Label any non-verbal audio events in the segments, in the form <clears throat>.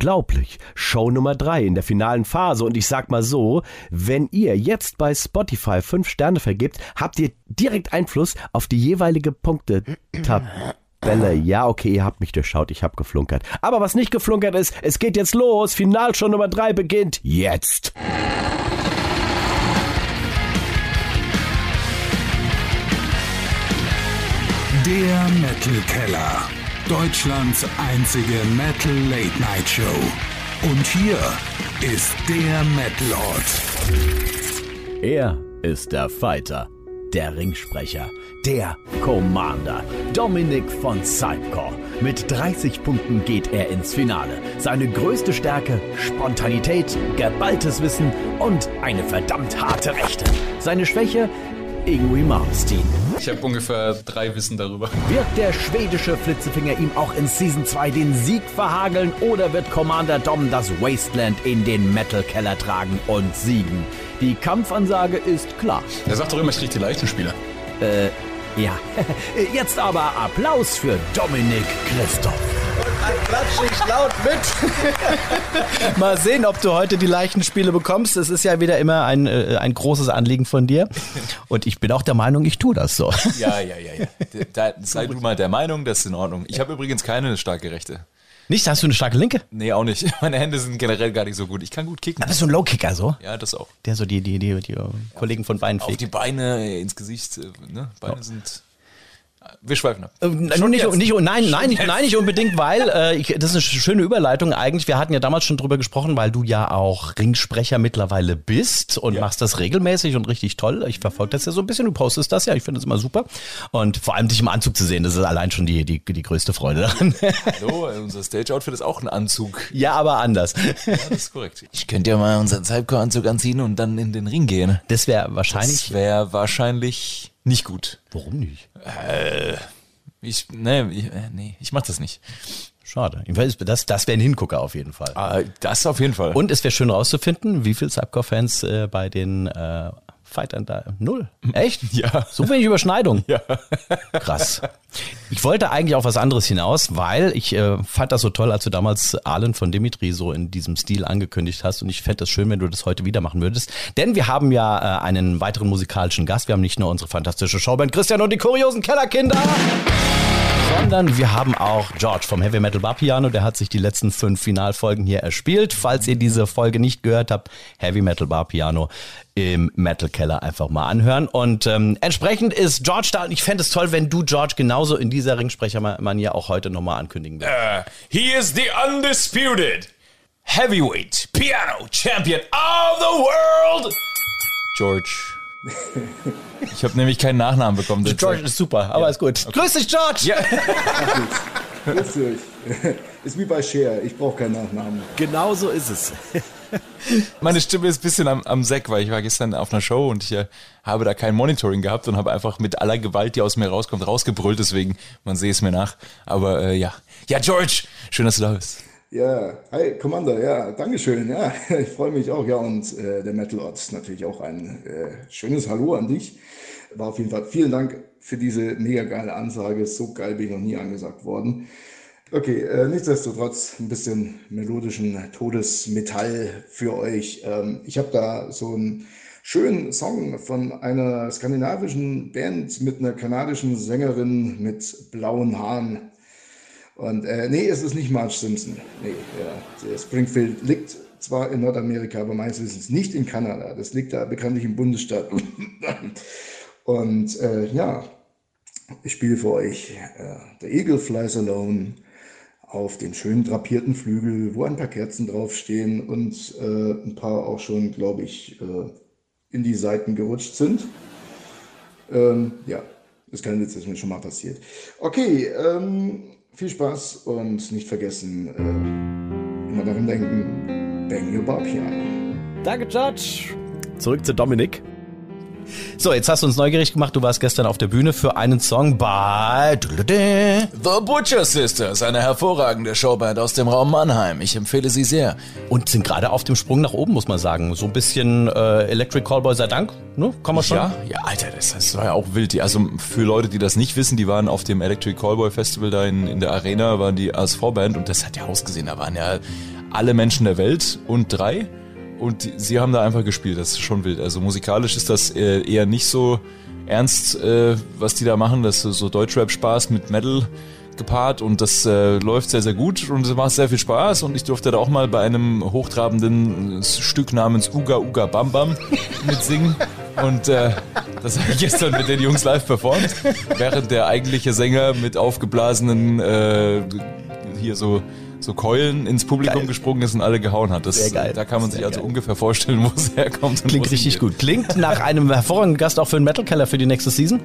Unglaublich. Show Nummer drei in der finalen Phase. Und ich sag mal so, wenn ihr jetzt bei Spotify fünf Sterne vergibt, habt ihr direkt Einfluss auf die jeweilige Punktetabelle. Ja, okay, ihr habt mich durchschaut, ich hab geflunkert. Aber was nicht geflunkert ist, es geht jetzt los. Finalshow Nummer drei beginnt jetzt. Der Metal Keller. Deutschlands einzige Metal Late Night Show. Und hier ist der Metal Ort. Er ist der Fighter, der Ringsprecher, der Commander. Dominik von Sidecore. Mit 30 Punkten geht er ins Finale. Seine größte Stärke, Spontanität, geballtes Wissen und eine verdammt harte Rechte. Seine Schwäche, Ingrid Malmsteen. Ich habe ungefähr drei Wissen darüber. Wird der schwedische Flitzefinger ihm auch in Season 2 den Sieg verhageln oder wird Commander Dom das Wasteland in den Metal Keller tragen und siegen? Die Kampfansage ist klar. Er sagt doch immer, ich krieg die leichten Spieler. Äh, ja. <laughs> Jetzt aber Applaus für Dominik Christoph. Klatsch ich laut mit. <laughs> Mal sehen, ob du heute die leichten Spiele bekommst. Es ist ja wieder immer ein, äh, ein großes Anliegen von dir. Und ich bin auch der Meinung, ich tue das so. Ja, ja, ja, ja. Da, sei du mal der Meinung, das ist in Ordnung. Ich habe übrigens keine starke Rechte. Nicht? Hast du eine starke Linke? Nee, auch nicht. Meine Hände sind generell gar nicht so gut. Ich kann gut kicken. Ah, bist du ein Low-Kicker so? Ja, das auch. Der so die, die, die, die Kollegen von Beinen Auf die fegt. Beine, ins Gesicht. äh, Ne? Beine sind. Wir schweifen ab. Äh, nur nicht, nicht, nein, nein, nicht, nein, nicht unbedingt, weil <laughs> äh, ich, das ist eine schöne Überleitung eigentlich. Wir hatten ja damals schon drüber gesprochen, weil du ja auch Ringsprecher mittlerweile bist und machst das regelmäßig und richtig toll. Ich verfolge das ja so ein bisschen, du postest das ja, ich finde das immer super. Und vor allem dich im Anzug zu sehen, das ist allein schon die, die, die größte Freude daran. <laughs> Hallo, unser Stage-Outfit ist auch ein Anzug. ja, aber anders. Ja, das ist korrekt. Ich könnte ja mal unseren Sidecore-Anzug anziehen und dann in den Ring gehen. Das wäre wahrscheinlich. Das wäre wahrscheinlich nicht gut. warum nicht? Ich, nee, ich, äh, nee, ich mach das nicht. Schade. Das, das wäre ein Hingucker auf jeden Fall. Ah, das auf jeden Fall. Und es wäre schön rauszufinden, wie viele Subcore-Fans äh, bei den äh, Fightern da. Null. Echt? Ja. So wenig Überschneidung. Ja. Krass. Ich wollte eigentlich auf was anderes hinaus, weil ich äh, fand das so toll, als du damals Arlen von Dimitri so in diesem Stil angekündigt hast. Und ich fände das schön, wenn du das heute wieder machen würdest. Denn wir haben ja äh, einen weiteren musikalischen Gast. Wir haben nicht nur unsere fantastische Showband Christian und die kuriosen Kellerkinder sondern wir haben auch George vom Heavy Metal Bar Piano, der hat sich die letzten fünf Finalfolgen hier erspielt. Falls ihr diese Folge nicht gehört habt, Heavy Metal Bar Piano im Metal Keller einfach mal anhören. Und ähm, entsprechend ist George da und ich fände es toll, wenn du George genauso in dieser Ringsprechermanier auch heute nochmal ankündigen würdest. Uh, he is the undisputed heavyweight piano champion of the world. George. <laughs> Ich habe nämlich keinen Nachnamen bekommen. George ist super, aber ist gut. Grüß dich, George! Ja. Grüß euch. <laughs> Ist wie bei Cher, ich brauche keinen Nachnamen. Genau so ist es. <laughs> Meine Stimme ist ein bisschen am, am Sack, weil ich war gestern auf einer Show und ich äh, habe da kein Monitoring gehabt und habe einfach mit aller Gewalt, die aus mir rauskommt, rausgebrüllt. Deswegen, man sehe es mir nach. Aber äh, ja. Ja, George, schön, dass du da bist. Ja, hi, Commander, ja, Dankeschön, ja, <laughs> ich freue mich auch, ja, und äh, der Metal ist natürlich auch ein äh, schönes Hallo an dich. War auf jeden Fall vielen Dank für diese mega geile Ansage, so geil bin ich noch nie angesagt worden. Okay, äh, nichtsdestotrotz ein bisschen melodischen Todesmetall für euch. Ähm, ich habe da so einen schönen Song von einer skandinavischen Band mit einer kanadischen Sängerin mit blauen Haaren. Und äh, nee, es ist nicht Marge Simpson. Nee, ja, Springfield liegt zwar in Nordamerika, aber meines Wissens nicht in Kanada. Das liegt da bekanntlich im Bundesstaat. <laughs> Und äh, ja, ich spiele für euch äh, The Eagle Flies Alone auf den schön drapierten Flügel, wo ein paar Kerzen draufstehen und äh, ein paar auch schon, glaube ich, äh, in die Seiten gerutscht sind. Ähm, ja, ist kein Witz, ist mir schon mal passiert. Okay, ähm, viel Spaß und nicht vergessen, äh, immer daran denken, bang your bar piano. Danke, George. Zurück zu Dominik. So, jetzt hast du uns neugierig gemacht. Du warst gestern auf der Bühne für einen Song bei The Butcher Sisters, eine hervorragende Showband aus dem Raum Mannheim. Ich empfehle sie sehr. und sind gerade auf dem Sprung nach oben, muss man sagen. So ein bisschen äh, Electric Callboy sei Dank, ne? Kann man schon. Ja, ja, Alter, das, das war ja auch wild. Die, also für Leute, die das nicht wissen, die waren auf dem Electric Callboy Festival da in, in der Arena, waren die ASV-Band und das hat ja ausgesehen. Da waren ja alle Menschen der Welt und drei. Und sie haben da einfach gespielt. Das ist schon wild. Also musikalisch ist das äh, eher nicht so ernst, äh, was die da machen. Das ist so Deutschrap-Spaß mit Metal gepaart und das äh, läuft sehr, sehr gut und es macht sehr viel Spaß und ich durfte da auch mal bei einem hochtrabenden Stück namens Uga Uga Bam Bam <laughs> mitsingen und äh, das habe ich gestern mit den Jungs live performt, während der eigentliche Sänger mit aufgeblasenen äh, hier so so Keulen ins Publikum Geil. gesprungen ist und alle gehauen hat. Das, Sehr geil. Da kann man sich Sehr also geil. ungefähr vorstellen, wo es herkommt. Klingt richtig gut. Klingt nach einem hervorragenden Gast auch für den Metal Keller für die nächste Season.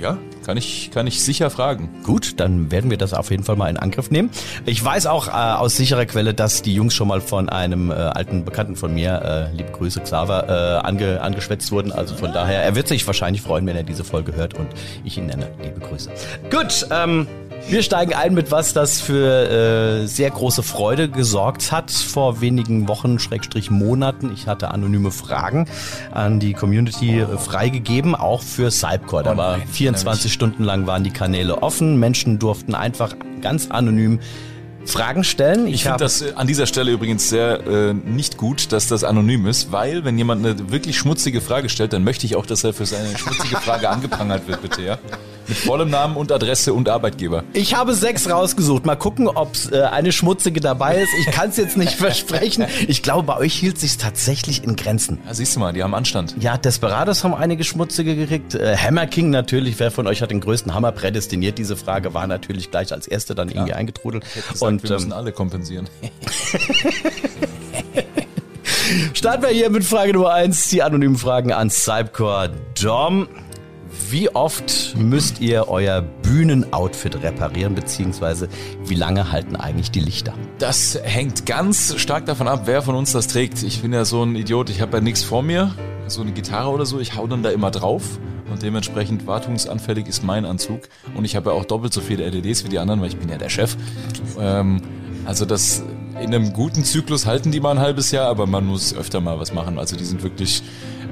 Ja, kann ich, kann ich sicher fragen. Gut, dann werden wir das auf jeden Fall mal in Angriff nehmen. Ich weiß auch äh, aus sicherer Quelle, dass die Jungs schon mal von einem äh, alten Bekannten von mir, äh, liebe Grüße Xaver, äh, ange, angeschwätzt wurden. Also von daher, er wird sich wahrscheinlich freuen, wenn er diese Folge hört und ich ihn nenne. Liebe Grüße. Gut, ähm, wir steigen ein mit was, das für äh, sehr große Freude gesorgt hat vor wenigen Wochen, Schrägstrich Monaten. Ich hatte anonyme Fragen an die Community äh, freigegeben, auch für Cypcore. Da Oh war nein, 24 Stunden lang waren die Kanäle offen. Menschen durften einfach ganz anonym Fragen stellen. Ich finde hab- das äh, an dieser Stelle übrigens sehr äh, nicht gut, dass das anonym ist, weil wenn jemand eine wirklich schmutzige Frage stellt, dann möchte ich auch, dass er für seine schmutzige Frage <laughs> angeprangert wird, bitte, ja? Mit vollem Namen und Adresse und Arbeitgeber. Ich habe sechs rausgesucht. Mal gucken, ob äh, eine schmutzige dabei ist. Ich kann es jetzt nicht <laughs> versprechen. Ich glaube, bei euch hielt sich tatsächlich in Grenzen. Ja, siehst du mal, die haben Anstand. Ja, Desperados haben einige schmutzige gekriegt. Äh, Hammer King natürlich. Wer von euch hat den größten Hammer prädestiniert? Diese Frage war natürlich gleich als erste dann irgendwie eingetrudelt. Gesagt, Und wir müssen ähm, alle kompensieren. <laughs> starten wir hier mit Frage Nummer eins. Die anonymen Fragen an Cypcore Dom. Wie oft müsst ihr euer Bühnenoutfit reparieren, beziehungsweise wie lange halten eigentlich die Lichter? Das hängt ganz stark davon ab, wer von uns das trägt. Ich bin ja so ein Idiot, ich habe ja nichts vor mir, so eine Gitarre oder so, ich hau dann da immer drauf und dementsprechend wartungsanfällig ist mein Anzug und ich habe ja auch doppelt so viele LEDs wie die anderen, weil ich bin ja der Chef. Ähm, also das in einem guten Zyklus halten die mal ein halbes Jahr, aber man muss öfter mal was machen. Also die sind wirklich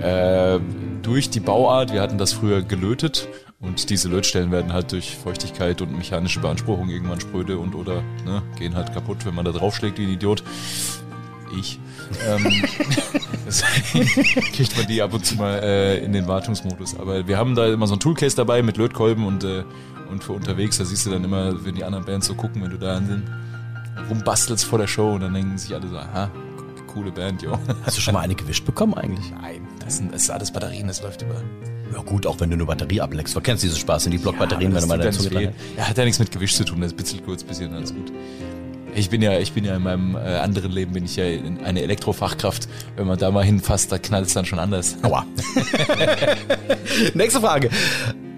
äh, durch die Bauart, wir hatten das früher gelötet und diese Lötstellen werden halt durch Feuchtigkeit und mechanische Beanspruchung irgendwann spröde und oder ne, gehen halt kaputt, wenn man da draufschlägt wie ein Idiot. Ich. Ähm, <laughs> deswegen kriegt man die ab und zu mal äh, in den Wartungsmodus. Aber wir haben da immer so ein Toolcase dabei mit Lötkolben und, äh, und für unterwegs, da siehst du dann immer, wenn die anderen Bands so gucken, wenn du da sind, rumbastelst vor der Show und dann denken sich alle so, aha, coole Band, jo. Hast du schon mal eine gewischt bekommen eigentlich? Nein, das, sind, das ist alles Batterien, das läuft über. Ja gut, auch wenn du eine Batterie ableckst. Du kennst diesen Spaß, sind die Blockbatterien, Ja, wenn du mal dazu ja nicht weh. Ja, hat ja nichts mit Gewicht zu tun, das bitzelt kurz, bisschen, alles gut. Ich bin ja, ich bin ja in meinem äh, anderen Leben bin ich ja in- eine Elektrofachkraft. Wenn man da mal hinfasst, da knallt es dann schon anders. Aua. <laughs> Nächste Frage.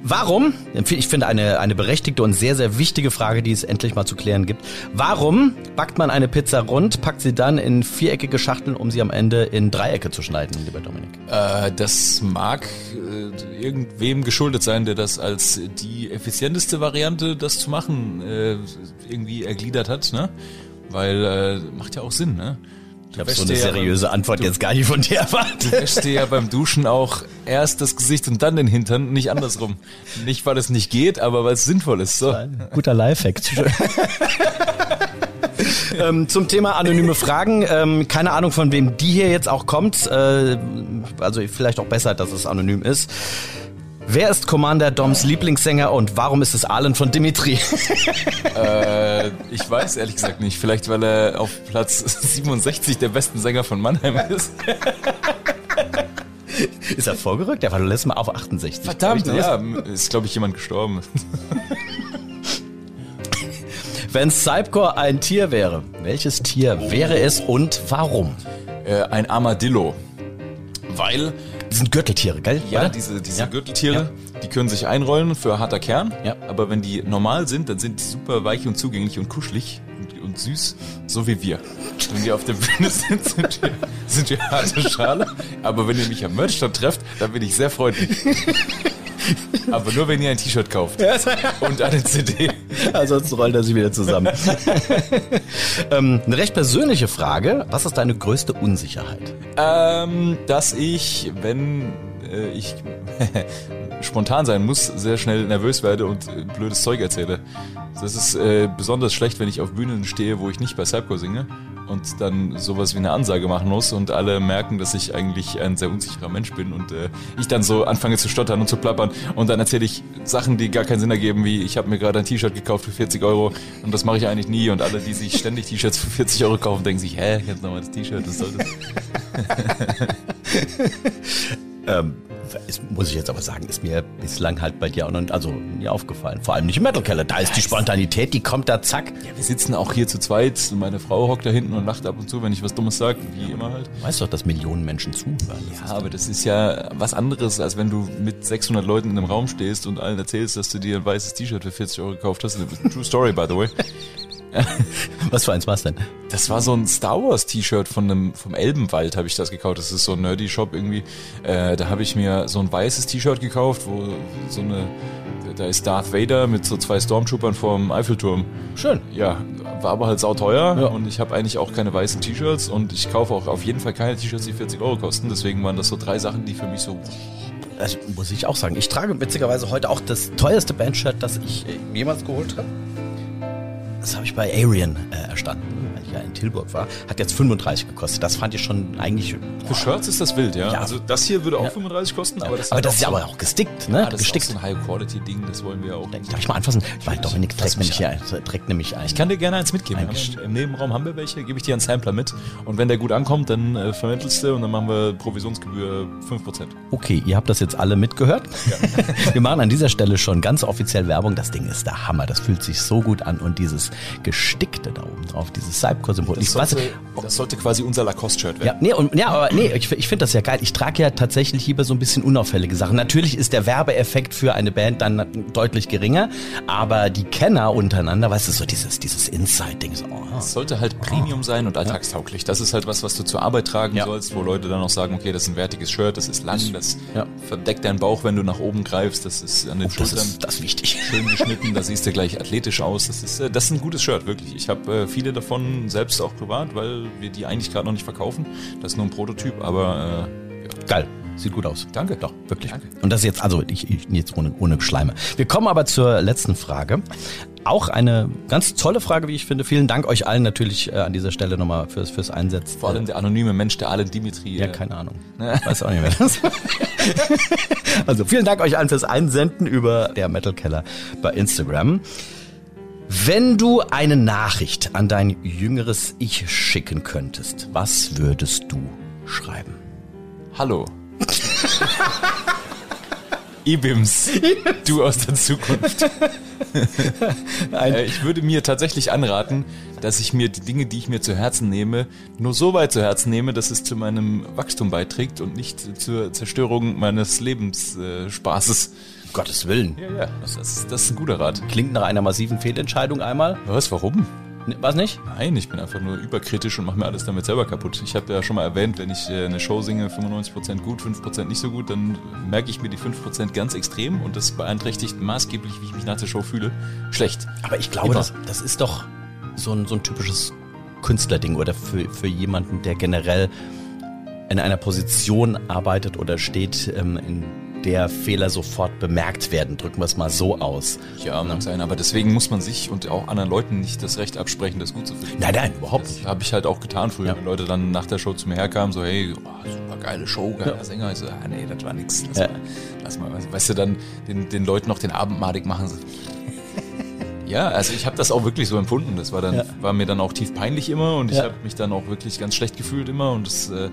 Warum, ich finde eine, eine berechtigte und sehr, sehr wichtige Frage, die es endlich mal zu klären gibt. Warum backt man eine Pizza rund, packt sie dann in viereckige Schachteln, um sie am Ende in Dreiecke zu schneiden, lieber Dominik? Äh, das mag äh, irgendwem geschuldet sein, der das als die effizienteste Variante, das zu machen, äh, irgendwie ergliedert hat, ne? Weil äh, macht ja auch Sinn, ne? Ich habe so eine seriöse Antwort jetzt gar nicht von dir erwartet. wäschst dir ja beim Duschen auch erst das Gesicht und dann den Hintern, nicht andersrum. Nicht, weil es nicht geht, aber weil es sinnvoll ist. So. Guter Lifehack. <laughs> ähm, zum Thema anonyme Fragen. Ähm, keine Ahnung, von wem die hier jetzt auch kommt. Äh, also vielleicht auch besser, dass es anonym ist. Wer ist Commander Doms Lieblingssänger und warum ist es Arlen von Dimitri? <laughs> Äh, ich weiß ehrlich gesagt nicht. Vielleicht, weil er auf Platz <laughs> 67 der besten Sänger von Mannheim ist. <laughs> ist er vorgerückt? Der war letztes Mal auf 68. Verdammt, ja. Ist, glaube ich, jemand gestorben. Wenn Cypcore ein Tier wäre, welches Tier wäre es und warum? Äh, ein Armadillo. Weil, Das sind Gürteltiere, gell? ja, Oder? diese, diese Ja. Gürteltiere, die können sich einrollen für harter Kern. Ja. Aber wenn die normal sind, dann sind die super weich und zugänglich und kuschelig und, und süß, so wie wir. Wenn die auf der Bühne <laughs> sind, sind wir, sind wir harte Schale. Aber wenn ihr mich am Merchstand trefft, dann bin ich sehr freundlich. <laughs> Aber nur, wenn ihr ein T-Shirt kauft. Und eine CD. Ansonsten rollt er sich wieder zusammen. <laughs> ähm, eine recht persönliche Frage. Was ist deine größte Unsicherheit? Ähm, dass ich, wenn äh, ich <laughs> spontan sein muss, sehr schnell nervös werde und äh, blödes Zeug erzähle. Das ist äh, besonders schlecht, wenn ich auf Bühnen stehe, wo ich nicht bei Sapco singe und dann sowas wie eine Ansage machen muss und alle merken, dass ich eigentlich ein sehr unsicherer Mensch bin und äh, ich dann so anfange zu stottern und zu plappern und dann erzähle ich Sachen, die gar keinen Sinn ergeben, wie ich habe mir gerade ein T-Shirt gekauft für 40 Euro und das mache ich eigentlich nie und alle, die sich ständig T-Shirts für 40 Euro kaufen, denken sich, hä, jetzt nochmal das T-Shirt, was soll das? <laughs> <laughs> Ähm, ist, muss ich jetzt aber sagen, ist mir bislang halt bei dir auch noch also nie aufgefallen. Vor allem nicht im Metal Keller. Da ist die Spontanität, die kommt da zack. Wir sitzen auch hier zu zweit, meine Frau hockt da hinten und lacht ab und zu, wenn ich was Dummes sage, wie immer halt. Du weißt doch, dass Millionen Menschen zuhören. Ja, aber das ist ja was anderes, als wenn du mit 600 Leuten in einem Raum stehst und allen erzählst, dass du dir ein weißes T-Shirt für 40 Euro gekauft hast. True Story, by the way. <laughs> <laughs> Was für eins war's denn? Das war so ein Star Wars T-Shirt von einem vom Elbenwald habe ich das gekauft. Das ist so ein nerdy Shop irgendwie. Äh, da habe ich mir so ein weißes T-Shirt gekauft, wo so eine da ist Darth Vader mit so zwei Stormtroopern vorm Eiffelturm. Schön. Ja, war aber halt sauteuer Ja. und ich habe eigentlich auch keine weißen T-Shirts und ich kaufe auch auf jeden Fall keine T-Shirts, die 40 Euro kosten. Deswegen waren das so drei Sachen, die für mich so Also, muss ich auch sagen. Ich trage witzigerweise heute auch das teuerste Bandshirt, das ich äh, jemals geholt habe. Das habe ich bei Arian äh, erstanden, weil ich ja in Tilburg war. Hat jetzt 35 gekostet. Das fand ich schon eigentlich. Für Shirts ist das wild, ja. Ja. Also das hier würde auch Ja. 35 kosten, aber das, aber das ist ja auch aber auch gestickt, ne? ja, das gestickt. ist auch so ein High-Quality-Ding, das wollen wir auch. Darf ich mal anfassen? Weil Dominik trägt nämlich, hier, ein- trägt nämlich ein. Ich kann dir gerne eins mitgeben. Ein Im Nebenraum haben wir welche, gebe ich dir einen Sampler mit. Und wenn der gut ankommt, dann äh, vermittelst du und dann machen wir Provisionsgebühr 5%. Okay, ihr habt das jetzt alle mitgehört. <laughs> Wir machen an dieser Stelle schon ganz offiziell Werbung. Das Ding ist der Hammer. Das fühlt sich so gut an. Und dieses Gestickte da oben drauf, dieses Cypcore-Symbol. Das sollte, das sollte quasi unser Lacoste-Shirt werden. Ja, nee, und, ja, aber nee, ich, ich finde das ja geil. Ich trage ja tatsächlich lieber so ein bisschen unauffällige Sachen. Natürlich ist der Werbeeffekt für eine Band dann deutlich geringer, aber die Kenner untereinander, weißt du, so dieses, dieses Inside-Ding, so, oh, Es sollte halt Premium sein und alltagstauglich. Das ist halt was, was du zur Arbeit tragen Ja. sollst, wo Leute dann auch sagen, okay, das ist ein wertiges Shirt, das ist lang, das Ja. verdeckt deinen Bauch, wenn du nach oben greifst, das ist an den das Schultern ist, das ist wichtig. schön geschnitten, da siehst du gleich athletisch aus. Das ist, äh, das ein gutes Shirt, wirklich. Ich habe äh, viele davon selbst auch privat, weil wir die eigentlich gerade noch nicht verkaufen. Das ist nur ein Prototyp, aber äh, ja. Geil. Sieht gut aus. Danke. Doch, wirklich. Danke. Und das jetzt, also ich, ich jetzt ohne, ohne Schleime. Wir kommen aber zur letzten Frage. Auch eine ganz tolle Frage, wie ich finde. Vielen Dank euch allen natürlich äh, an dieser Stelle nochmal fürs, fürs Einsetzen. vor allem der anonyme Mensch, der Allen Dimitri. Ja, äh, keine Ahnung. Ich weiß auch nicht mehr. Das. <laughs> Also vielen Dank euch allen fürs Einsenden über der Metal Keller bei Instagram. Wenn du eine Nachricht an dein jüngeres Ich schicken könntest, was würdest du schreiben? Hallo. Ibims, du aus der Zukunft. Äh, ich würde mir tatsächlich anraten, dass ich mir die Dinge, die ich mir zu Herzen nehme, nur so weit zu Herzen nehme, dass es zu meinem Wachstum beiträgt und nicht zur Zerstörung meines Lebensspaßes. Äh. Gottes Willen. ja, ja, das ist, das ist ein guter Rat. Klingt nach einer massiven Fehlentscheidung einmal. Was, warum? Ne, Was nicht? Nein, ich bin einfach nur überkritisch und mache mir alles damit selber kaputt. Ich habe ja schon mal erwähnt, wenn ich äh, eine Show singe, 95% gut, 5% nicht so gut, dann merke ich mir die 5% ganz extrem und das beeinträchtigt maßgeblich, wie ich mich nach der Show fühle. Schlecht. Aber ich glaube, das, das ist doch so ein, so ein typisches Künstlerding oder für, für jemanden, der generell in einer Position arbeitet oder steht, ähm, in der Fehler sofort bemerkt werden. Drücken wir es mal so aus. Ja, mag sein, aber deswegen muss man sich und auch anderen Leuten nicht das Recht absprechen, das gut zu finden. Nein, nein, überhaupt Das habe ich halt auch getan früher, Ja. wenn Leute dann nach der Show zu mir herkamen, so, hey, oh, super geile Show, geiler Sänger. Ich so, ah, nee, das war nix. Lass, Ja. mal, lass mal, weißt du, dann den, den Leuten noch den Abend madig machen. So. <laughs> Ja, also ich habe das auch wirklich so empfunden. Das war dann, Ja. war mir dann auch tief peinlich immer und ich Ja. habe mich dann auch wirklich ganz schlecht gefühlt immer und das, äh,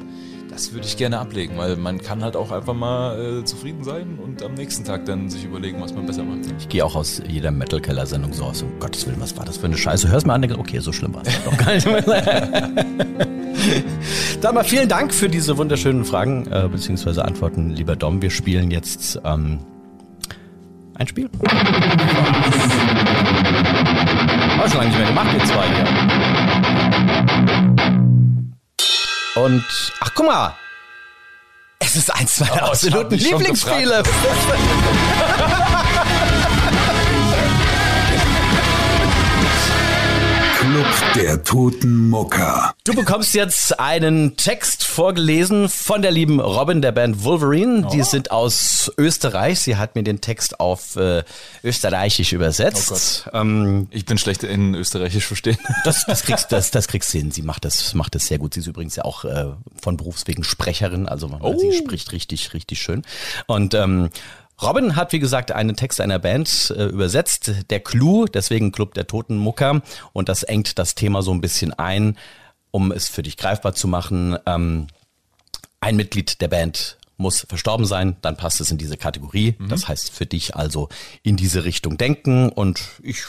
das würde ich gerne ablegen, weil man kann halt auch einfach mal äh, zufrieden sein und am nächsten Tag dann sich überlegen, was man besser macht. Ich gehe auch aus jeder Metal-Keller-Sendung so aus. Um Gottes Willen, was war das für eine Scheiße? Hörst mal an, okay, so schlimm war es doch gar nicht. <laughs> Dann mal vielen Dank für diese wunderschönen Fragen äh, bzw. Antworten, lieber Dom. Wir spielen jetzt ähm, ein Spiel. Haben wir schon lange nicht mehr gemacht, wir zwei hier. Und, ach guck mal, es ist eins meiner Oh, absoluten Lieblingsspiele. <laughs> Club der Toten Mucker. Du bekommst jetzt einen Text vorgelesen von der lieben Robin der Band Wolverine. Die sind aus Österreich. Sie hat mir den Text auf äh, Österreichisch übersetzt. ähm, Ich bin schlecht in Österreichisch verstehen. <laughs> das, das kriegst das, das kriegst du hin. Sie macht das macht das sehr gut. Sie ist übrigens ja auch äh, von Berufswegen Sprecherin, also sie spricht richtig richtig schön. Und ähm, Robin hat, wie gesagt, einen Text einer Band äh, übersetzt, der Clou, deswegen Club der Toten Mucker. Und das engt das Thema so ein bisschen ein, um es für dich greifbar zu machen. Ähm, ein Mitglied der Band muss verstorben sein, dann passt es in diese Kategorie. Das heißt für dich also in diese Richtung denken und ich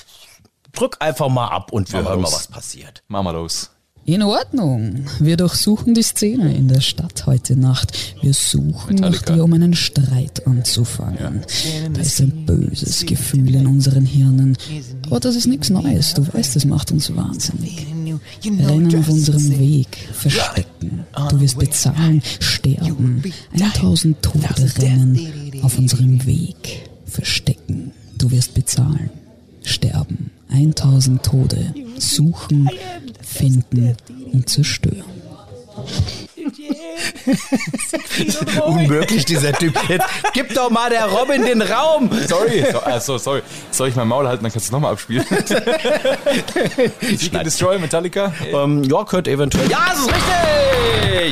drück einfach mal ab und wir Mach hören mal, los. was passiert. Mach mal los. In Ordnung. Wir durchsuchen die Szene in der Stadt heute Nacht. Wir suchen nach Metallica. dir, um einen Streit anzufangen. Da ist ein böses Gefühl in unseren Hirnen. Aber das ist nichts Neues. Du weißt, es macht uns wahnsinnig. Rennen auf unserem Weg, verstecken. Du wirst bezahlen, sterben. 1000 Tode rennen auf unserem Weg, verstecken. Du wirst bezahlen, sterben. 1000 Tode suchen, finden und zerstören. <laughs> Unmöglich, dieser Typ. Jetzt gib doch mal der Robin den Raum. Sorry. So, also, sorry. Soll ich mein Maul halten, dann kannst du es nochmal abspielen. <laughs> And Destroy Metallica. Ähm, ja, könnte eventuell. Ja, das ist richtig!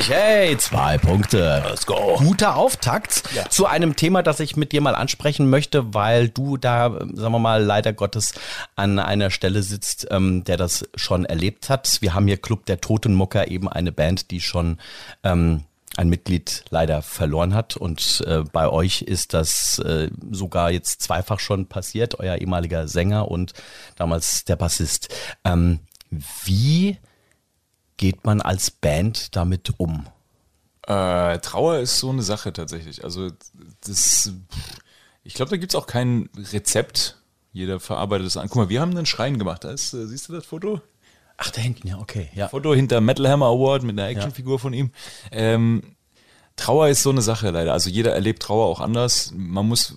Hey, zwei Punkte. Let's go. Guter Auftakt zu einem Thema, das ich mit dir mal ansprechen möchte, weil du da, sagen wir mal, leider Gottes an einer Stelle sitzt, ähm, der das schon erlebt hat. Wir haben hier Club der Totenmucker, eben eine Band, die schon ähm, ein Mitglied leider verloren hat. Und äh, bei euch ist das äh, sogar jetzt zweifach schon passiert, euer ehemaliger Sänger und damals der Bassist. Ähm, wie geht man als Band damit um? Äh, Trauer ist so eine Sache tatsächlich. Also das, ich glaube, da gibt's auch kein Rezept. Jeder verarbeitet es an. Guck mal, wir haben einen Schrein gemacht. Da ist, äh, siehst du das Foto? Ach, da hinten, ja, okay. Ja. Foto hinter Metal Hammer Award mit einer Actionfigur von ihm. Ähm, Trauer ist so eine Sache leider. Also jeder erlebt Trauer auch anders. Man muss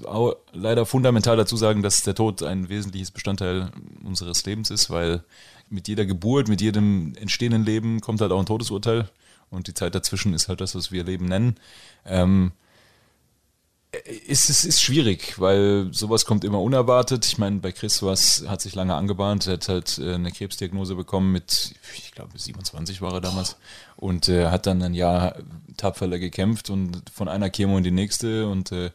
leider fundamental dazu sagen, dass der Tod ein wesentliches Bestandteil unseres Lebens ist, weil mit jeder Geburt, mit jedem entstehenden Leben kommt halt auch ein Todesurteil. Und die Zeit dazwischen ist halt das, was wir Leben nennen. Ähm, es ist, ist schwierig, weil sowas kommt immer unerwartet. Ich meine, bei Chris was hat sich lange angebahnt. Er hat halt äh, eine Krebsdiagnose bekommen mit, ich glaube, 27 war er damals. Und äh, hat dann ein Jahr tapferer gekämpft und von einer Chemo in die nächste. Und äh,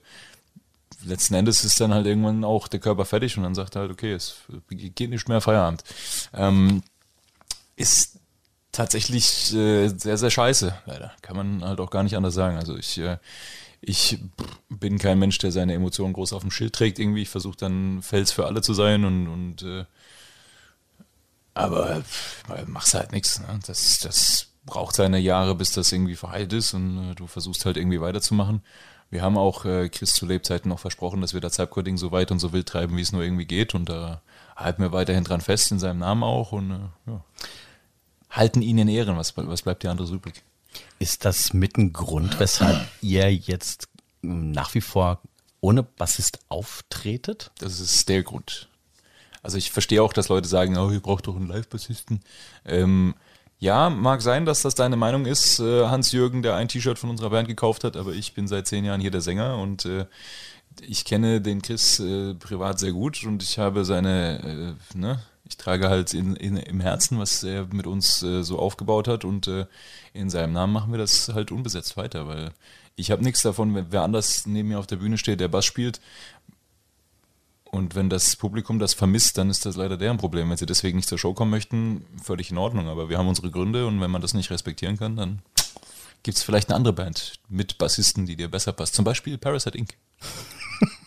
letzten Endes ist dann halt irgendwann auch der Körper fertig und dann sagt er halt, okay, es geht nicht mehr Feierabend. Ähm, ist tatsächlich äh, sehr, sehr scheiße, leider. Kann man halt auch gar nicht anders sagen. Also ich, äh, ich bin kein Mensch, der seine Emotionen groß auf dem Schild trägt irgendwie. Ich versuche dann Fels für alle zu sein und, und äh, aber machst halt nichts. Ne? Das, das braucht seine Jahre, bis das irgendwie verheilt ist und äh, du versuchst halt irgendwie weiterzumachen. Wir haben auch äh, Chris zu Lebzeiten noch versprochen, dass wir das Zeitcoding so weit und so wild treiben, wie es nur irgendwie geht und da halten wir weiterhin dran fest, in seinem Namen auch und äh, ja. halten ihn in Ehren. Was, was bleibt dir anderes übrig? Ist das mit ein Grund, weshalb ihr jetzt ähm, nach wie vor ohne Bassist auftretet? Das ist der Grund. Also ich verstehe auch, dass Leute sagen, oh, ihr braucht doch einen Live-Bassisten. Ähm, ja, mag sein, dass das deine Meinung ist, äh, Hans-Jürgen, der ein T-Shirt von unserer Band gekauft hat, aber ich bin seit zehn Jahren hier der Sänger und äh, ich kenne den Chris äh, privat sehr gut und ich habe seine, ne, ich trage halt in, in, im Herzen, was er mit uns so aufgebaut hat und in seinem Namen machen wir das halt unbesetzt weiter, weil ich habe nichts davon, wenn wer anders neben mir auf der Bühne steht, der Bass spielt, und wenn das Publikum das vermisst, dann ist das leider deren Problem. Wenn sie deswegen nicht zur Show kommen möchten, völlig in Ordnung. Aber wir haben unsere Gründe und wenn man das nicht respektieren kann, dann gibt es vielleicht eine andere Band mit Bassisten, die dir besser passt. Zum Beispiel Parasite Inc.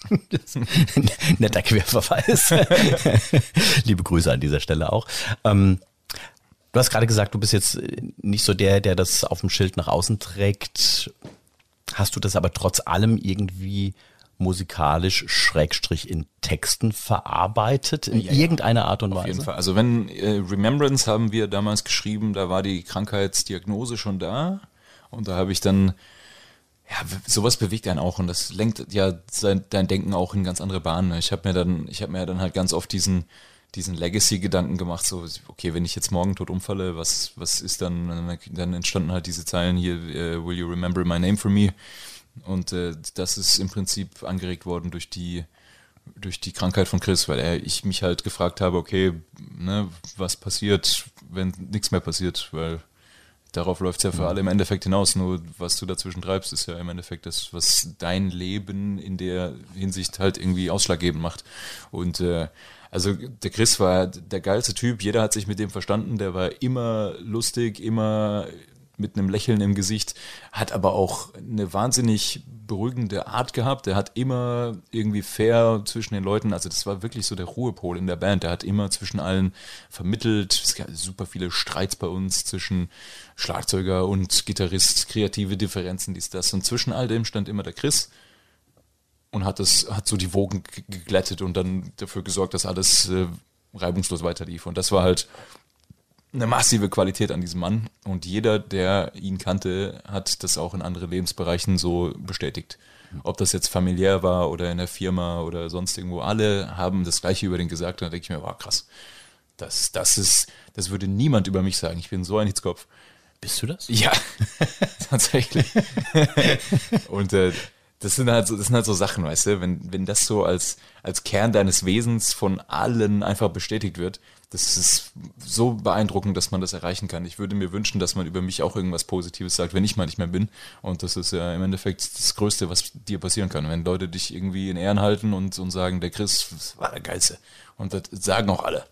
<laughs> Netter Querverweis. <laughs> Liebe Grüße an dieser Stelle auch. Ähm, du hast gerade gesagt, du bist jetzt nicht so der, der das auf dem Schild nach außen trägt. Hast du das aber trotz allem irgendwie musikalisch Schrägstrich in Texten verarbeitet in Ja, ja. irgendeiner Art und Auf Weise? jeden Fall. Also wenn äh, Remembrance haben wir damals geschrieben, da war die Krankheitsdiagnose schon da. Und da habe ich dann, ja, sowas bewegt einen auch und das lenkt ja sein, dein Denken auch in ganz andere Bahnen. Ich habe mir dann, ich habe mir dann halt ganz oft diesen, diesen Legacy-Gedanken gemacht, so, okay, wenn ich jetzt morgen tot umfalle, was, was ist dann, dann entstanden halt diese Zeilen hier, uh, will you remember my name for me? Und äh, das ist im Prinzip angeregt worden durch die, durch die Krankheit von Chris, weil er, ich mich halt gefragt habe, okay, ne, was passiert, wenn nichts mehr passiert, weil darauf läuft es ja für alle im Endeffekt hinaus. Nur was du dazwischen treibst, ist ja im Endeffekt das, was dein Leben in der Hinsicht halt irgendwie ausschlaggebend macht. Und äh, also der Chris war der geilste Typ, jeder hat sich mit dem verstanden, der war immer lustig, immer mit einem Lächeln im Gesicht, hat aber auch eine wahnsinnig beruhigende Art gehabt. Er hat immer irgendwie fair zwischen den Leuten, also das war wirklich so der Ruhepol in der Band. Der hat immer zwischen allen vermittelt. Es gab super viele Streits bei uns zwischen Schlagzeuger und Gitarrist, kreative Differenzen, dies, das. Und zwischen all dem stand immer der Chris und hat das, hat so die Wogen geglättet und dann dafür gesorgt, dass alles äh, reibungslos weiterlief. Und das war halt eine massive Qualität an diesem Mann und jeder, der ihn kannte, hat das auch in anderen Lebensbereichen so bestätigt. Ob das jetzt familiär war oder in der Firma oder sonst irgendwo, alle haben das Gleiche über den gesagt und da denke ich mir, wow, krass. Das, das ist, das würde niemand über mich sagen. Ich bin so ein Hitzkopf. Bist du das? Ja, <laughs> tatsächlich. <laughs> und äh, das sind halt so, das sind halt so Sachen, weißt du, wenn, wenn das so als, als Kern deines Wesens von allen einfach bestätigt wird, das ist so beeindruckend, dass man das erreichen kann. Ich würde mir wünschen, dass man über mich auch irgendwas Positives sagt, wenn ich mal nicht mehr bin. Und das ist ja im Endeffekt das Größte, was dir passieren kann. Wenn Leute dich irgendwie in Ehren halten und, und sagen, der Chris war der Geilste. Und das sagen auch alle.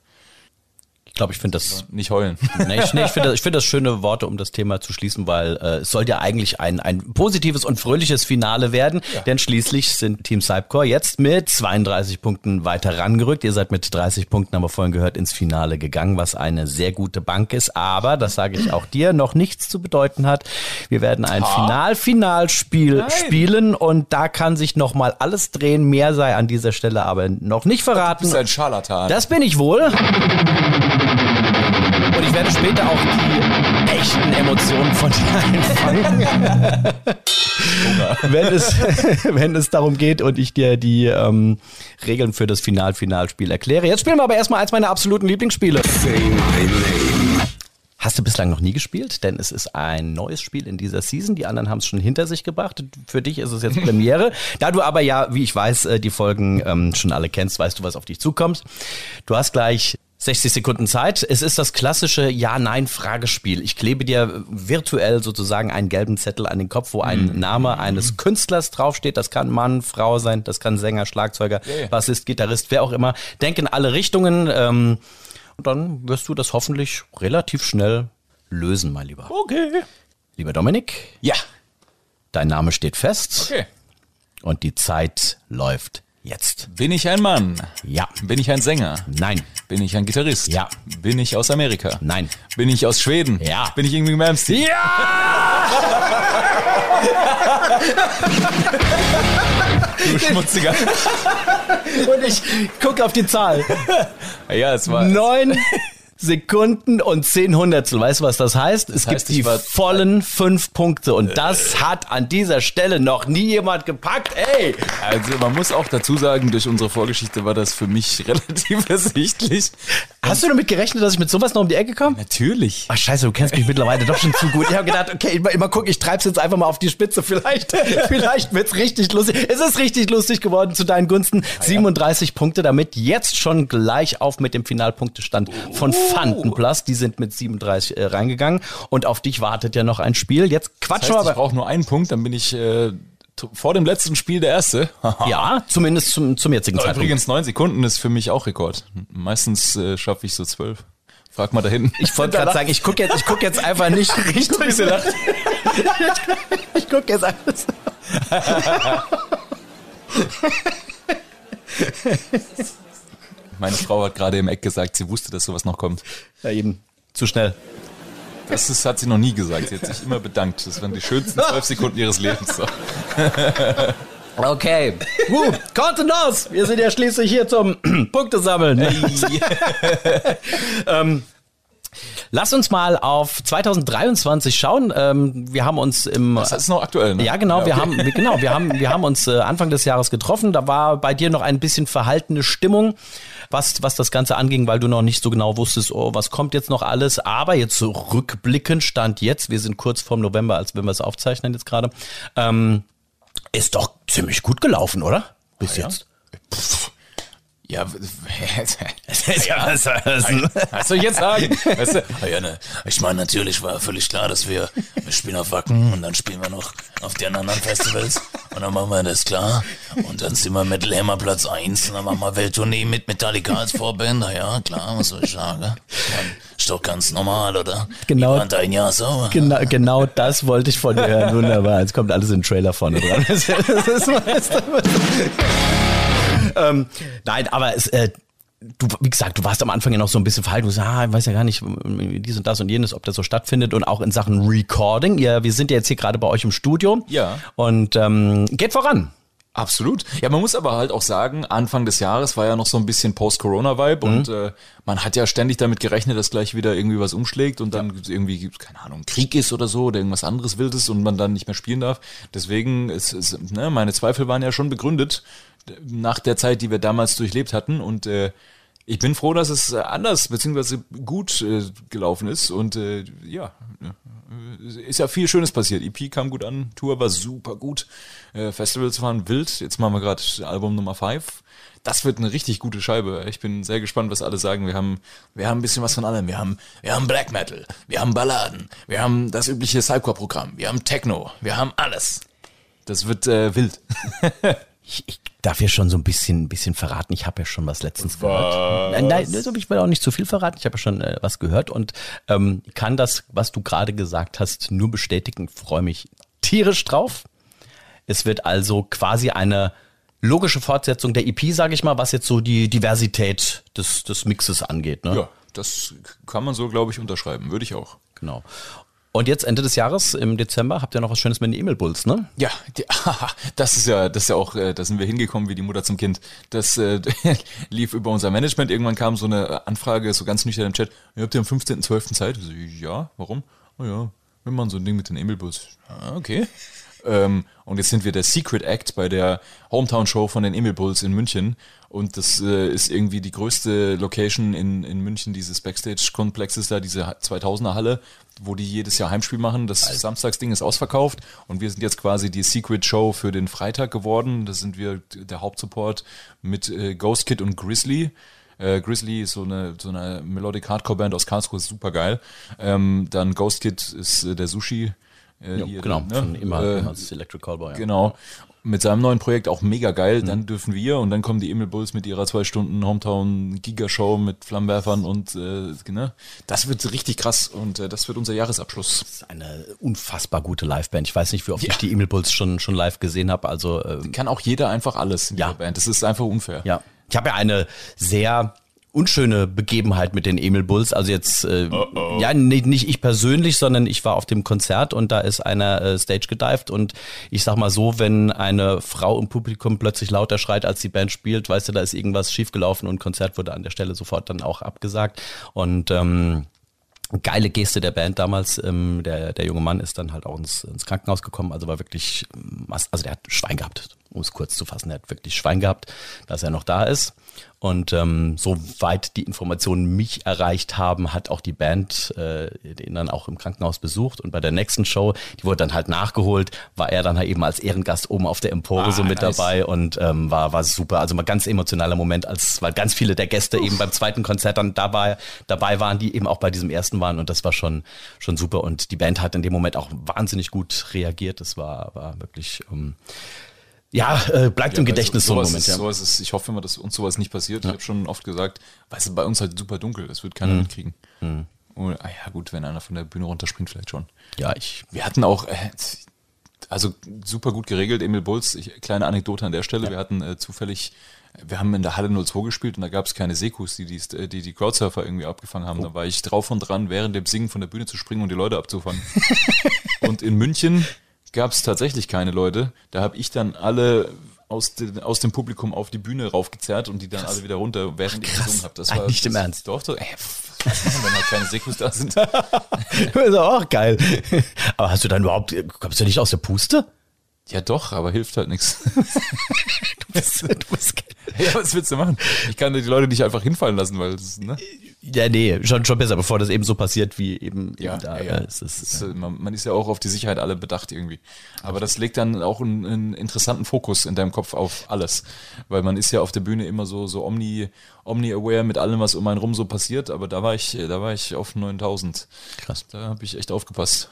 Ich glaube, ich finde das. Nicht heulen. <laughs> Nee, ich, nee, ich finde das, ich find das schöne Worte, um das Thema zu schließen, weil äh, es soll ja eigentlich ein, ein positives und fröhliches Finale werden. Ja. Denn schließlich sind Team Cypcore jetzt mit 32 Punkten weiter rangerückt. Ihr seid mit 30 Punkten, haben wir vorhin gehört, ins Finale gegangen, was eine sehr gute Bank ist. Aber, das sage ich auch dir, noch nichts zu bedeuten hat. Wir werden ein Final-Finalspiel spielen und da kann sich noch mal alles drehen. Mehr sei an dieser Stelle aber noch nicht verraten. Du bist ein Scharlatan. Das bin ich wohl. Ich werde später auch die echten Emotionen von dir einfangen. <laughs> wenn, es, <laughs> wenn es darum geht und ich dir die ähm, Regeln für das Final-Finalspiel erkläre. Jetzt spielen wir aber erstmal eins meiner absoluten Lieblingsspiele. Hast du bislang noch nie gespielt? Denn es ist ein neues Spiel in dieser Season. Die anderen haben es schon hinter sich gebracht. Für dich ist es jetzt Premiere. <laughs> da du aber ja, wie ich weiß, äh, die Folgen ähm, schon alle kennst, weißt du, was auf dich zukommt. Du hast gleich 60 Sekunden Zeit. Es ist das klassische Ja-Nein-Fragespiel. Ich klebe dir virtuell sozusagen einen gelben Zettel an den Kopf, wo ein mhm. Name eines Künstlers draufsteht. Das kann Mann, Frau sein, das kann Sänger, Schlagzeuger, yeah. Bassist, Gitarrist, wer auch immer. Denk in alle Richtungen. Ähm, und dann wirst du das hoffentlich relativ schnell lösen, mein Lieber. Okay. Lieber Dominik. Ja. Dein Name steht fest. Okay. Und die Zeit läuft Jetzt. Bin ich ein Mann? Ja. Bin ich ein Sänger? Nein. Bin ich ein Gitarrist? Ja. Bin ich aus Amerika? Nein. Bin ich aus Schweden? Ja. Bin ich irgendwie Malmsteen? Ja! <laughs> du Schmutziger. Und ich gucke auf die Zahl. Ja, es war. Neun Sekunden und zehn Hundertstel. Weißt du, was das heißt? Das es heißt, gibt die vollen fünf Punkte und das hat an dieser Stelle noch nie jemand gepackt. Ey! Also man muss auch dazu sagen, durch unsere Vorgeschichte war das für mich <laughs> relativ ersichtlich. Hast du damit gerechnet, dass ich mit sowas noch um die Ecke komme? Natürlich. Ach scheiße, du kennst mich mittlerweile doch schon zu gut. Ich habe gedacht, okay, immer, immer gucken, ich treib's jetzt einfach mal auf die Spitze. Vielleicht, <laughs> vielleicht wird's richtig lustig. Es ist richtig lustig geworden zu deinen Gunsten. Ah, 37 ja. Punkte damit. Jetzt schon gleich auf mit dem Finalpunktestand von Fantenplus. Die sind mit 37 äh, reingegangen. Und auf dich wartet ja noch ein Spiel. Jetzt quatschen das heißt, wir aber. Ich brauche nur einen Punkt, dann bin ich äh, vor dem letzten Spiel der erste. <laughs> ja, zumindest zum, zum jetzigen Zeitpunkt. Übrigens neun Sekunden ist für mich auch Rekord. Meistens äh, schaffe ich so zwölf. Frag mal da hinten. Ich wollte gerade sagen, ich gucke jetzt, ich guck jetzt einfach nicht Richtung. <laughs> ich <laughs> ich gucke jetzt einfach so. Meine Frau hat gerade im Eck gesagt, sie wusste, dass sowas noch kommt. Ja, eben. Zu schnell. Das ist, hat sie noch nie gesagt. Sie hat sich immer bedankt. Das waren die schönsten zwölf Sekunden ihres Lebens. So. Okay. Uh, Kontenance! Wir sind ja schließlich hier zum <clears throat> Punktesammeln. Hey. <laughs> ähm, Lass uns mal auf 2023 schauen. Ähm, wir haben uns im Das ist noch aktuell, ne? Ja, genau. Ja, Wir okay. haben, wir- genau, wir haben, wir haben uns äh, Anfang des Jahres getroffen. Da war bei dir noch ein bisschen verhaltene Stimmung, was, was das Ganze anging, weil du noch nicht so genau wusstest, oh, was kommt jetzt noch alles. Aber jetzt so rückblickend stand jetzt, wir sind kurz vorm November, als wenn wir es aufzeichnen jetzt gerade, ähm, ist doch ziemlich gut gelaufen, oder? Bis jetzt. Ja, <laughs> ja, was, was soll ich jetzt sagen? <laughs> Weißt du, Ah, ja, ne, ich meine, natürlich war völlig klar, dass wir, wir spielen auf Wacken und dann spielen wir noch auf den anderen Festivals und dann machen wir das klar und dann sind wir Metal Hammer Platz 1 und dann machen wir Welttournee mit Metallica als Vorband, na ja, klar, was soll ich sagen? Ist doch ganz normal, oder? Genau. Dein Jahr so? Genau, genau das wollte ich von dir hören. Wunderbar. Jetzt kommt alles im Trailer vorne dran. <laughs> ähm, nein, aber es, äh, du, wie gesagt, du warst am Anfang ja noch so ein bisschen verhalten. Du sagst, ah, ich weiß ja gar nicht, dies und das und jenes, ob das so stattfindet und auch in Sachen Recording. Ja, wir sind ja jetzt hier gerade bei euch im Studio. Ja. Und ähm, geht voran. Absolut. Ja, man muss aber halt auch sagen, Anfang des Jahres war ja noch so ein bisschen Post-Corona-Vibe und äh, man hat ja ständig damit gerechnet, dass gleich wieder irgendwie was umschlägt und dann irgendwie, keine Ahnung, Krieg ist oder so oder irgendwas anderes Wildes und man dann nicht mehr spielen darf. Deswegen, ist, ist, ne, meine Zweifel waren ja schon begründet nach der Zeit, die wir damals durchlebt hatten und äh, ich bin froh, dass es äh, anders beziehungsweise gut äh, gelaufen ist und äh, ja, ist ja viel Schönes passiert. EP kam gut an, Tour war super gut, äh, Festivals waren wild. Jetzt machen wir gerade Album Nummer 5. Das wird eine richtig gute Scheibe. Ich bin sehr gespannt, was alle sagen. Wir haben, wir haben ein bisschen was von allem. Wir haben, wir haben Black Metal, wir haben Balladen, wir haben das übliche Cypher-Programm, wir haben Techno, wir haben alles. Das wird äh, wild. <laughs> Ich, ich darf ja schon so ein bisschen, bisschen verraten. Ich habe ja schon was letztens gehört. Nein, nein, das- ich will auch nicht zu viel verraten. Ich habe ja schon äh, was gehört und ähm, kann das, was du gerade gesagt hast, nur bestätigen. Freue mich tierisch drauf. Es wird also quasi eine logische Fortsetzung der EP, sage ich mal, was jetzt so die Diversität des, des Mixes angeht. Ne? Ja, das kann man so, glaube ich, unterschreiben. Würde ich auch. Genau. Und jetzt Ende des Jahres, im Dezember, habt ihr noch was Schönes mit den Emil Bulls, ne? Ja, die, <laughs> das ist ja, das ist ja auch, äh, da sind wir hingekommen wie die Mutter zum Kind. Das äh, <laughs> lief über unser Management. Irgendwann kam so eine Anfrage, so ganz nüchtern im Chat. Ihr habt ja am 15.12. Zeit? So, ja, warum? Oh ja, wir machen so ein Ding mit den Emil Bulls. Ah, okay. Ähm, und jetzt sind wir der Secret Act bei der Hometown Show von den Emil Bulls in München. Und das äh, ist irgendwie die größte Location in, in München, dieses Backstage-Komplexes da, diese 2000er Halle, wo die jedes Jahr Heimspiel machen. Das Samstagsding ist ausverkauft und wir sind jetzt quasi die Secret Show für den Freitag geworden. Da sind wir der Hauptsupport mit äh, Ghost Kid und Grizzly. Äh, Grizzly ist so eine, so eine Melodic Hardcore Band aus Karlsruhe, ist super geil. Ähm, dann Ghost Kid ist äh, der Sushi. Äh, Ja, hier, genau, ne? von immer, Äh, immer als Electric Callboy. Ja. Genau. Mit seinem neuen Projekt auch mega geil. Mhm. Dann dürfen wir und dann kommen die Emil Bulls mit ihrer zwei Stunden Hometown Gigashow mit Flammenwerfern und äh, ne? das wird richtig krass und äh, das wird unser Jahresabschluss. Das ist eine unfassbar gute Liveband. Ich weiß nicht, wie oft ich die Emil Bulls schon, schon live gesehen habe. Also ähm, Kann auch jeder einfach alles in Ja. dieser Band. Das ist einfach unfair. ja, ich habe ja eine sehr unschöne Begebenheit mit den Emil Bulls. Also jetzt, äh, ja, nicht, nicht ich persönlich, sondern ich war auf dem Konzert und da ist einer äh, Stage gedived und ich sag mal so, wenn eine Frau im Publikum plötzlich lauter schreit, als die Band spielt, weißt du, da ist irgendwas schiefgelaufen und Konzert wurde an der Stelle sofort dann auch abgesagt und ähm, geile Geste der Band damals. Ähm, der, der junge Mann ist dann halt auch ins, ins Krankenhaus gekommen, also war wirklich, mass- also der hat Schwein gehabt, um es kurz zu fassen, der hat wirklich Schwein gehabt, dass er noch da ist. Und ähm, soweit die Informationen mich erreicht haben, hat auch die Band äh, den dann auch im Krankenhaus besucht. Und bei der nächsten Show, die wurde dann halt nachgeholt, war er dann halt eben als Ehrengast oben auf der Empore so mit nice. dabei und ähm, war, war super. Also mal ganz emotionaler Moment, als weil ganz viele der Gäste eben beim zweiten Konzert dann dabei, dabei waren, die eben auch bei diesem ersten waren. Und das war schon, schon super. Und die Band hat in dem Moment auch wahnsinnig gut reagiert. Das war, war wirklich, ähm, ja, äh, bleibt im Ja, weil Gedächtnis so, ein sowas Moment. Ist, Ja. ist, ich hoffe immer, dass uns sowas nicht passiert. Ich habe schon oft gesagt, weißt du, bei uns halt super dunkel, das wird Mhm. keiner mitkriegen. Und, ah ja, gut, wenn einer von der Bühne runterspringt, vielleicht schon. ja, ich, Wir hatten auch, äh, also super gut geregelt, Emil Bulls, ich, kleine Anekdote an der Stelle, wir hatten äh, zufällig, wir haben in der Halle 02 gespielt und da gab es keine Sekus, die die, äh, die die Crowdsurfer irgendwie abgefangen haben. Da war ich drauf und dran, während dem Singen von der Bühne zu springen und die Leute abzufangen. <laughs> und in München gab es tatsächlich keine Leute. Da habe ich dann alle aus, de, aus dem Publikum auf die Bühne raufgezerrt und die dann alle wieder runter, während ich gesungen habe. Das Nein, nicht im Ernst. Doch, doch. Ey, was machen, wenn halt keine Sekus da sind. <laughs> Das ist auch geil. Aber hast du dann überhaupt, kommst du nicht aus der Puste? Ja, doch, aber hilft halt nichts. <laughs> Du bist, <laughs> du bist, Ja, was willst du machen? Ich kann die Leute nicht einfach hinfallen lassen, weil das, ne? ja, nee, schon, schon besser, bevor das eben so passiert, wie eben, Ja, eben da. ja, ja. äh, Es ist, Das, äh, man, man ist ja auch auf die Sicherheit alle bedacht irgendwie. Aber das legt dann auch einen, einen interessanten Fokus in deinem Kopf auf alles. Weil man ist ja auf der Bühne immer so, so omni, omni-aware mit allem, was um einen rum so passiert. Aber da war ich, da war ich auf 9000. Krass. Da habe ich echt aufgepasst.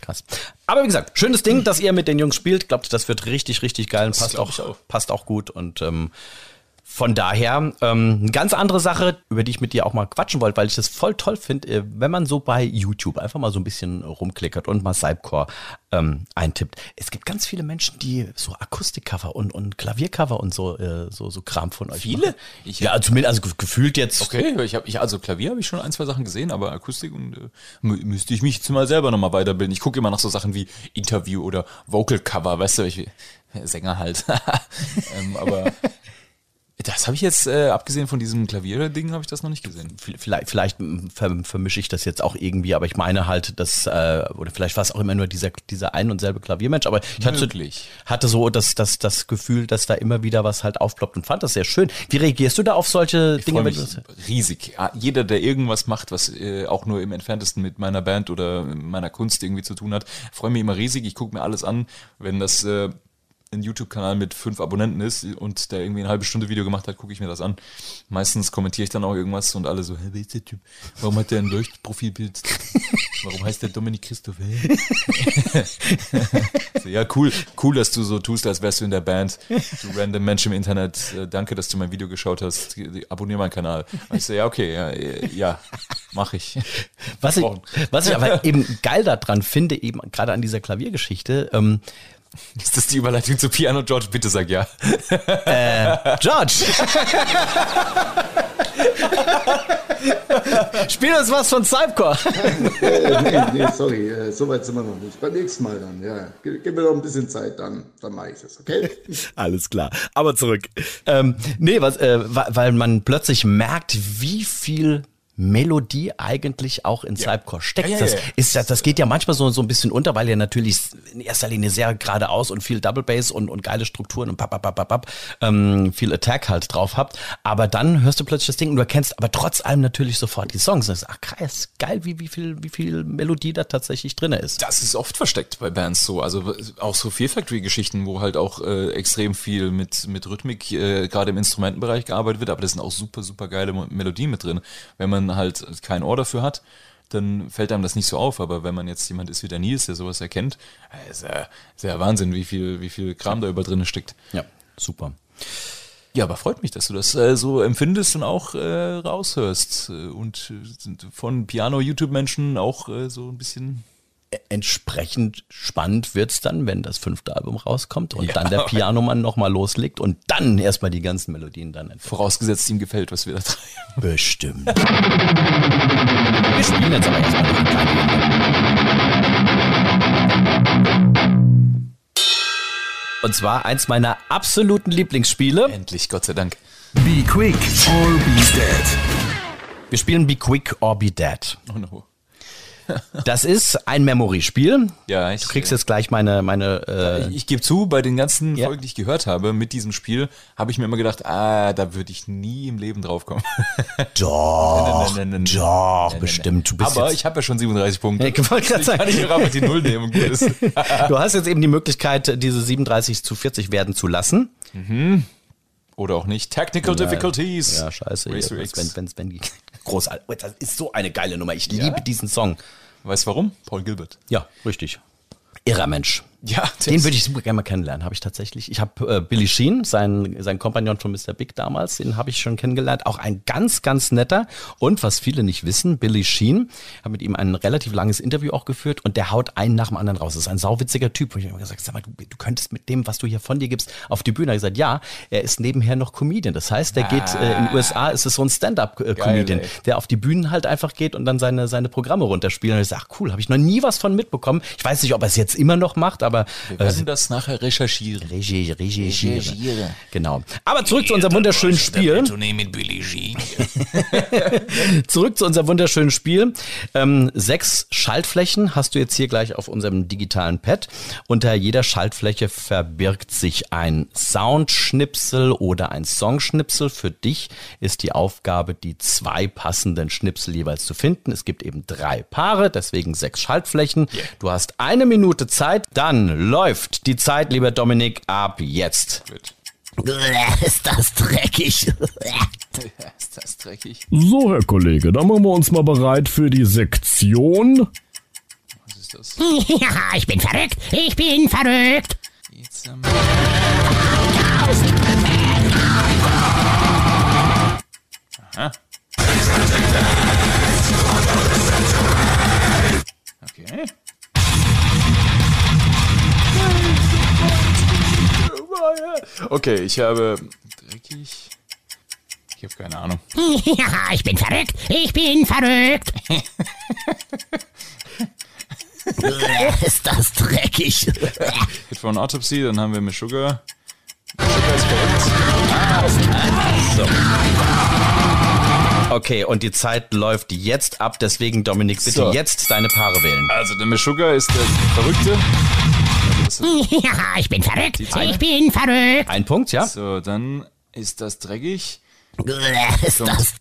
Krass. Aber wie gesagt, schönes Ding, dass ihr mit den Jungs spielt. Glaubt, das wird richtig, richtig geil und passt auch, auch. passt auch gut. Und ähm, von daher, ähm, eine ganz andere Sache, über die ich mit dir auch mal quatschen wollte, weil ich das voll toll finde, äh, wenn man so bei YouTube einfach mal so ein bisschen rumklickert und mal Cypcore ähm, eintippt. Es gibt ganz viele Menschen, die so Akustikcover und, und Klaviercover und so, äh, so, so Kram von euch Viele? machen. Ich- ja, zumindest, also ge- gefühlt jetzt. Okay, ich habe ich also Klavier habe ich schon ein, zwei Sachen gesehen, aber Akustik und äh, mü- müsste ich mich jetzt mal selber nochmal weiterbilden. Ich gucke immer nach so Sachen wie Interview oder Vocal Cover, weißt du, ich, Sänger halt. <laughs> ähm, aber das habe ich jetzt, äh, abgesehen von diesem Klavier-Ding, habe ich das noch nicht gesehen. Vielleicht, vielleicht ver, vermische ich das jetzt auch irgendwie, aber ich meine halt, dass, äh, oder vielleicht war es auch immer nur dieser, dieser ein und selbe Klaviermensch, aber ich hatte, Möglich. hatte so das, das, das Gefühl, dass da immer wieder was halt aufploppt und fand das sehr schön. Wie reagierst du da auf solche Ich Dinge? mich riesig. Ja, Jeder, der irgendwas macht, was äh, auch nur im entferntesten mit meiner Band oder meiner Kunst irgendwie zu tun hat, freue mich immer riesig. Ich gucke mir alles an. Wenn das äh, ein YouTube-Kanal mit fünf Abonnenten ist und der irgendwie eine halbe Stunde Video gemacht hat, gucke ich mir das an. Meistens kommentiere ich dann auch irgendwas und alle so, hä, wer ist der Typ? Warum hat der ein Leuchtprofilbild? Warum heißt der Dominik Christoph? <laughs> So, ja, cool, cool, dass du so tust, als wärst du in der Band. Du random Mensch im Internet, äh, danke, dass du mein Video geschaut hast. Abonnier meinen Kanal. Und ich so, ja, okay, ja, äh, ja mach ich. Was ich, was ich aber eben geil daran finde, eben gerade an dieser Klaviergeschichte, ähm, <laughs> Ist das die Überleitung zu Piano George? Bitte sag ja. George! Spiel uns was von Cypcore. <laughs> Äh, nee, nee, sorry, äh, so weit sind wir noch nicht. Beim nächsten Mal dann, ja. Gib, gib mir noch ein bisschen Zeit, dann, dann mache ich das, okay? <laughs> Alles klar, aber zurück. Ähm, nee, was, äh, weil man plötzlich merkt, wie viel Melodie eigentlich auch in Cypcore steckt. Ja, ja, das, ja. ist, das, das geht ja manchmal so, so ein bisschen unter, weil er natürlich in erster Linie sehr geradeaus und viel Double Bass und, und geile Strukturen und pap, pap, pap, pap, ähm, viel Attack halt drauf habt. Aber dann hörst du plötzlich das Ding und du erkennst aber trotz allem natürlich sofort die Songs. Und sagst, ach krass, geil, wie, wie, viel, wie viel Melodie da tatsächlich drin ist. Das ist oft versteckt bei Bands so. Also auch so Fear Factory-Geschichten, wo halt auch äh, extrem viel mit, mit Rhythmik, äh, gerade im Instrumentenbereich gearbeitet wird, aber da sind auch super, super geile Melodien mit drin. Wenn man halt kein Ohr dafür hat, dann fällt einem das nicht so auf. Aber wenn man jetzt jemand ist wie der Nils, der sowas erkennt, äh, ist ja, ist ja Wahnsinn, wie viel, wie viel Kram da über drin steckt. Ja, super. Ja, aber freut mich, dass du das äh, so empfindest und auch äh, raushörst. Und äh, von Piano-YouTube-Menschen auch äh, so ein bisschen entsprechend spannend wird's dann, wenn das fünfte Album rauskommt und Ja. dann der Pianomann nochmal loslegt und dann erstmal die ganzen Melodien dann entdeckt. vorausgesetzt, ihm gefällt, was wir da treiben. Bestimmt. Wir spielen jetzt aber erstmal noch ein kleines Und zwar eins meiner absoluten Lieblingsspiele. Endlich, Gott sei Dank. Be quick or be dead. Wir spielen Be Quick or Be Dead. Oh no. Das ist ein Memory-Spiel. Ja, ich, Du kriegst jetzt gleich meine, meine äh, ich, ich gebe zu, bei den ganzen Ja. Folgen, die ich gehört habe mit diesem Spiel, habe ich mir immer gedacht, ah, da würde ich nie im Leben drauf kommen. <laughs> Doch, Nein, nein, nein, doch, bestimmt. Aber ich habe ja schon 37 Punkte. Ich wollte gerade Ich kann sagen. nicht einfach die Null nehmen <laughs> du hast jetzt eben die Möglichkeit, diese 37 zu 40 werden zu lassen. Oder auch nicht. Technical Difficulties. Ja, scheiße. Racer X. wenn, wenn, wenn großartig. Oh, Das ist so eine geile Nummer. Ich liebe diesen Song. Weißt du warum? Paul Gilbert. Ja, richtig. Irrer Mensch. Ja, Den würde ich super gerne mal kennenlernen, habe ich tatsächlich. Ich habe äh, Billy Sheen, sein, sein Kompagnon von Mr. Big damals, den habe ich schon kennengelernt. Auch ein ganz, ganz netter. Und was viele nicht wissen, Billy Sheen, habe mit ihm ein relativ langes Interview auch geführt und der haut einen nach dem anderen raus. Das ist ein sauwitziger Typ. Und ich habe immer gesagt, sag mal, du, du könntest mit dem, was du hier von dir gibst, auf die Bühne. Er hat gesagt, ja, er ist nebenher noch Comedian. Das heißt, der geht äh, in den USA, ist es so ein Stand-up-Comedian, der auf die Bühnen halt einfach geht und dann seine, seine Programme runterspielt. Und ich sage, ach cool, habe ich noch nie was von mitbekommen. Ich weiß nicht, ob er es jetzt immer noch macht, aber Wir werden das nachher recherchieren. Regie, recherchiere. Recherchiere. Genau. Aber zurück zu unserem wunderschönen Spiel. Mit Billy G. <laughs> Zurück zu unserem wunderschönen Spiel. Ähm, sechs Schaltflächen hast du jetzt hier gleich auf unserem digitalen Pad. Unter jeder Schaltfläche verbirgt sich ein Soundschnipsel oder ein Songschnipsel. Für dich ist die Aufgabe, die zwei passenden Schnipsel jeweils zu finden. Es gibt eben drei Paare, deswegen sechs Schaltflächen. Du hast eine Minute Zeit, dann läuft die Zeit, lieber Dominik, ab jetzt. Ist das dreckig. <laughs> Ist das dreckig? So, Herr Kollege, dann machen wir uns mal bereit für die Sektion. Was ist das? Ja, ich bin verrückt. Ich bin verrückt. Jetzt am Aha. Okay. <laughs> Okay, ich habe dreckig. Ich habe keine Ahnung. <laughs> Ja, ich bin verrückt. Ich bin verrückt. <laughs> Ist das dreckig. Hit an Autopsy, dann haben wir Miss Sugar. Miss Sugar ist verrückt. Okay, und die Zeit läuft jetzt ab, deswegen Dominik, bitte So. jetzt deine Paare wählen. Also der Miss Sugar ist der Verrückte. Das <laughs> Ja, ich bin verrückt. Ich bin verrückt. Ein Punkt, ja? so, dann ist das dreckig. Ist das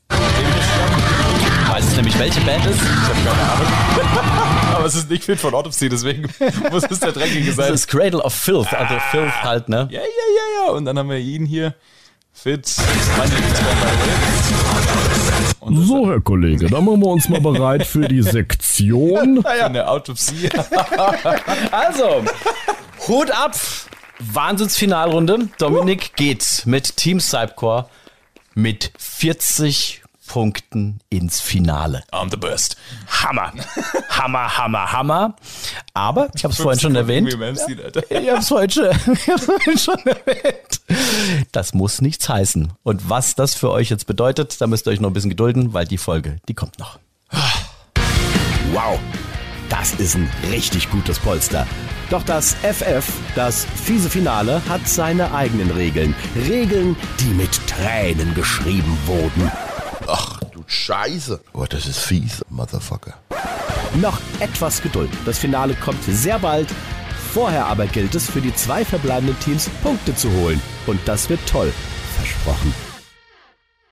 Weiß es nämlich, welche Band ist? <laughs> Aber es ist nicht Fit von Autopsy, deswegen <laughs> muss es der Dreckige Das sein. ist Cradle of Filth, also Filth halt, ne? Ja, ja, ja, ja. Und dann haben wir ihn hier. Fit. Das So, Herr Kollege, dann machen wir uns mal bereit für die Sektion. ist eine Autopsie. Also, Hut ab! Wahnsinnsfinalrunde. Dominik geht mit Team Cypcore mit 40 Punkten ins Finale. I'm the best. Hammer. Hammer, Hammer, Hammer. Aber, ich habe es vorhin schon erwähnt. Alter. Ich habe es vorhin, <laughs> vorhin schon erwähnt. Das muss nichts heißen. Und was das für euch jetzt bedeutet, da müsst ihr euch noch ein bisschen gedulden, weil die Folge, die kommt noch. Wow, das ist ein richtig gutes Polster. Doch das FF, das fiese Finale, hat seine eigenen Regeln. Regeln, die mit Tränen geschrieben wurden. Ach du Scheiße. Oh, das ist fies, Motherfucker. Noch etwas Geduld. Das Finale kommt sehr bald. Vorher aber gilt es für die zwei verbleibenden Teams Punkte zu holen. Und das wird toll. Versprochen.